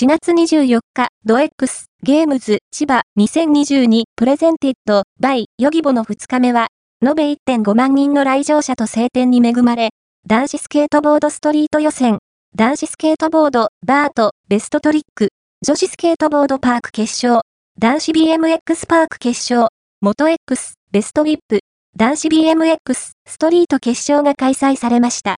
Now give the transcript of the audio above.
4月24日、ドエックスゲームズ千葉2022プレゼンティッドバイヨギボの2日目は、延べ1.5万人の来場者と晴天に恵まれ、男子スケートボードストリート予選、男子スケートボードバートベストトリック、女子スケートボードパーク決勝、男子 BMX パーク決勝、元 X ベストウィップ、男子 BMX ストリート決勝が開催されました。